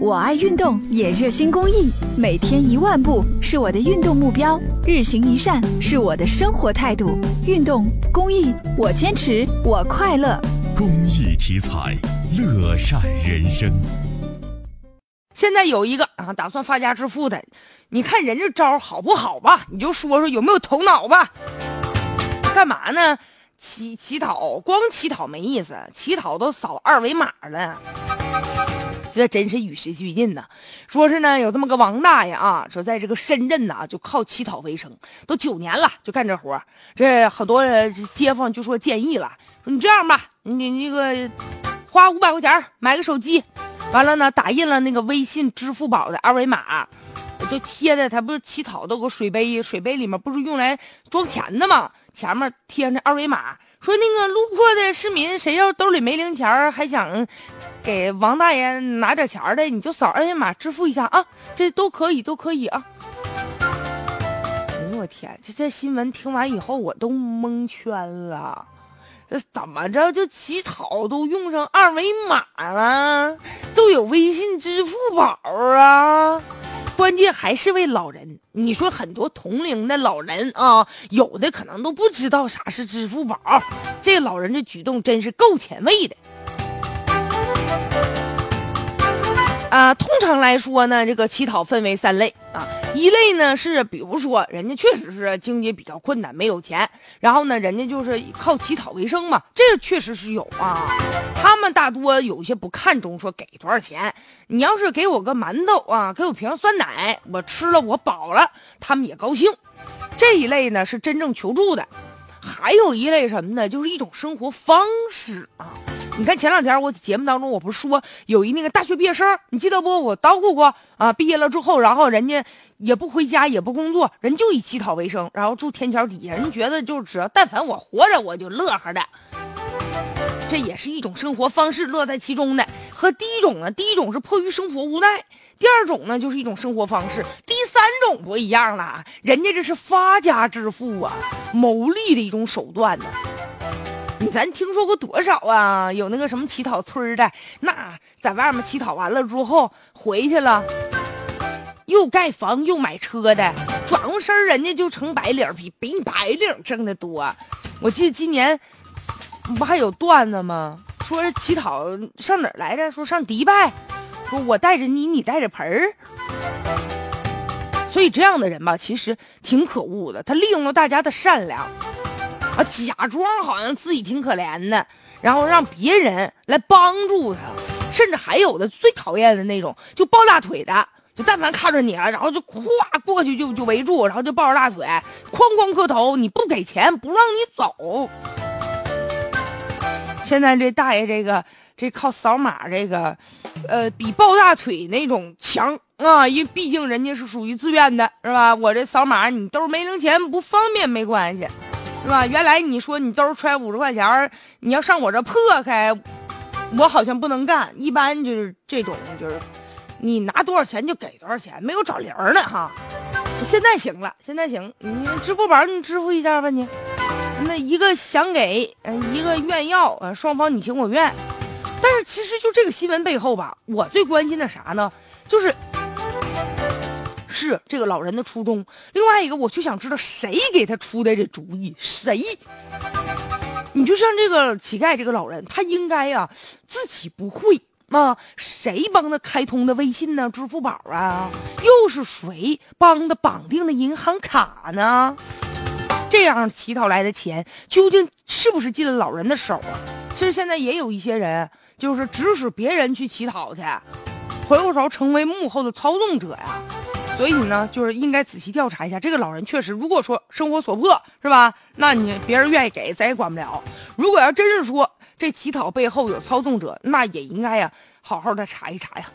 我爱运动，也热心公益，每天一万步是我的运动目标，日行一善是我的生活态度。运动公益，我坚持，我快乐。公益题材，乐善人生。现在有一个啊，打算发家致富的，你看人这招好不好吧？你就说说有没有头脑吧？干嘛呢？乞乞讨，光乞讨没意思，乞讨都扫二维码了。这真是与时俱进呐！说是呢，有这么个王大爷啊，说在这个深圳呐，就靠乞讨为生，都九年了，就干这活这很多街坊就说建议了，说你这样吧，你那个花五百块钱买个手机，完了呢，打印了那个微信、支付宝的二维码，就贴在他不是乞讨都个水杯，水杯里面不是用来装钱的吗？前面贴上二维码。说那个路过的市民，谁要兜里没零钱还想给王大爷拿点钱的，你就扫二维码支付一下啊，这都可以，都可以啊。哎呦我天，这这新闻听完以后我都蒙圈了，这怎么着就乞讨都用上二维码了，都有微信、支付宝啊？关键还是位老人，你说很多同龄的老人啊，有的可能都不知道啥是支付宝。这老人的举动真是够前卫的。啊，通常来说呢，这个乞讨分为三类啊。一类呢是，比如说人家确实是经济比较困难，没有钱，然后呢，人家就是靠乞讨为生嘛，这确实是有啊。他们大多有些不看重说给多少钱，你要是给我个馒头啊，给我瓶酸奶，我吃了我饱了，他们也高兴。这一类呢是真正求助的，还有一类什么呢？就是一种生活方式啊。你看前两天我节目当中，我不是说有一那个大学毕业生，你记得不？我叨咕过啊，毕业了之后，然后人家也不回家，也不工作，人就以乞讨为生，然后住天桥底下，人觉得就是只要但凡我活着，我就乐呵的。这也是一种生活方式，乐在其中的。和第一种呢，第一种是迫于生活无奈，第二种呢就是一种生活方式，第三种不一样了，人家这是发家致富啊，谋利的一种手段呢。咱听说过多少啊？有那个什么乞讨村的，那在外面乞讨完了之后回去了，又盖房又买车的，转过身人家就成白领，比比你白领挣的多。我记得今年不还有段子吗？说乞讨上哪儿来着？说上迪拜，说我带着你，你带着盆儿。所以这样的人吧，其实挺可恶的，他利用了大家的善良。啊，假装好像自己挺可怜的，然后让别人来帮助他，甚至还有的最讨厌的那种，就抱大腿的，就但凡看着你了，然后就咵过去就就围住，然后就抱着大腿，哐哐磕头，你不给钱不让你走。现在这大爷这个这靠扫码这个，呃，比抱大腿那种强啊，因为毕竟人家是属于自愿的，是吧？我这扫码你兜没零钱不方便没关系。是吧？原来你说你兜揣五十块钱，你要上我这破开，我好像不能干。一般就是这种，就是你拿多少钱就给多少钱，没有找零的哈。现在行了，现在行，你支付宝你支付一下吧你。那一个想给，嗯，一个愿要，啊，双方你情我愿。但是其实就这个新闻背后吧，我最关心的啥呢？就是。是这个老人的初衷，另外一个我就想知道谁给他出的这主意？谁？你就像这个乞丐，这个老人，他应该呀自己不会啊，谁帮他开通的微信呢？支付宝啊？又是谁帮他绑定的银行卡呢？这样乞讨来的钱究竟是不是进了老人的手啊？其实现在也有一些人就是指使别人去乞讨去，回过头成为幕后的操纵者呀。所以呢，就是应该仔细调查一下这个老人。确实，如果说生活所迫，是吧？那你别人愿意给，咱也管不了。如果要真是说这乞讨背后有操纵者，那也应该呀，好好的查一查呀。